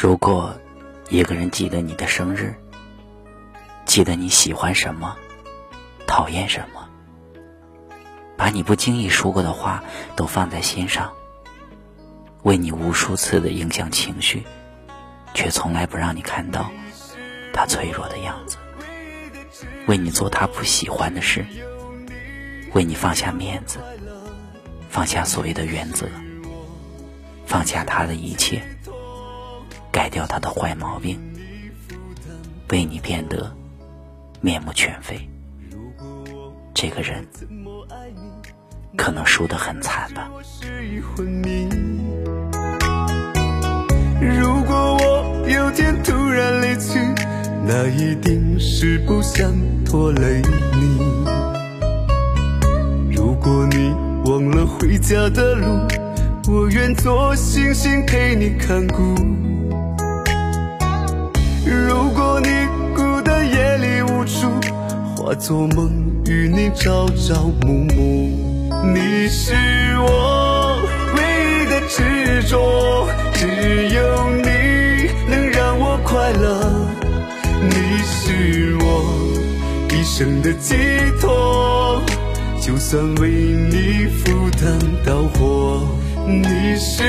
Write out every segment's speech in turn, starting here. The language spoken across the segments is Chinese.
如果一个人记得你的生日，记得你喜欢什么，讨厌什么，把你不经意说过的话都放在心上，为你无数次的影响情绪，却从来不让你看到他脆弱的样子，为你做他不喜欢的事，为你放下面子，放下所谓的原则，放下他的一切。改掉他的坏毛病，为你变得面目全非。这个人可能输得很惨吧。如果我有天突然离去，那一定是不想拖累你。如果你忘了回家的路，我愿做星星陪你看顾。如果你孤单夜里无助，化作梦与你朝朝暮暮。你是我唯一的执着，只有你能让我快乐。你是我一生的寄托，就算为你赴汤蹈火。你是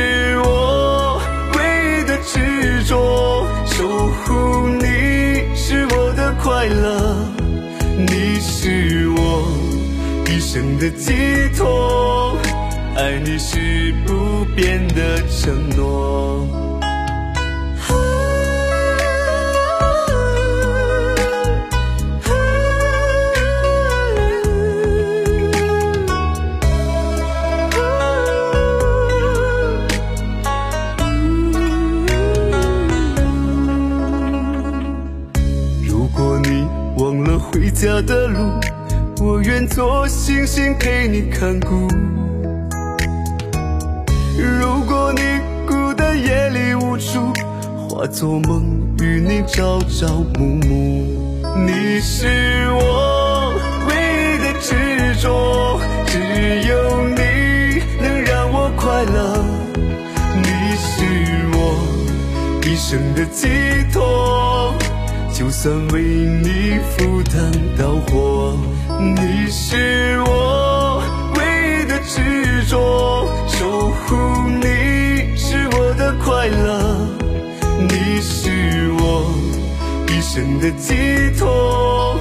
是我一生的寄托，爱你是不变的承诺。家的路，我愿做星星陪你看顾。如果你孤单夜里无助，化作梦与你朝朝暮暮。你是我唯一的执着，只有你能让我快乐。你是我一生的寄托。就算为你赴汤蹈火，你是我唯一的执着，守护你是我的快乐，你是我一生的寄托，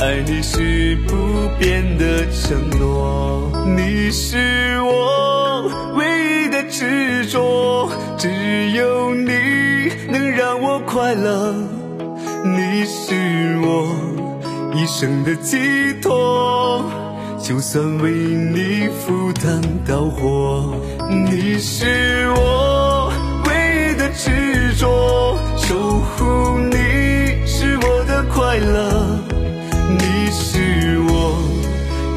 爱你是不变的承诺，你是我唯一的执着，只有你能让我快乐。你是我一生的寄托，就算为你赴汤蹈火。你是我唯一的执着，守护你是我的快乐。你是我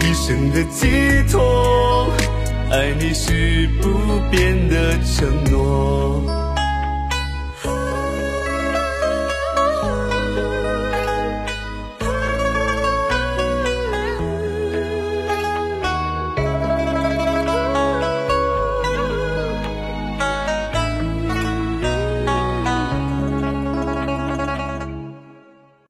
一生的寄托，爱你是不变的承诺。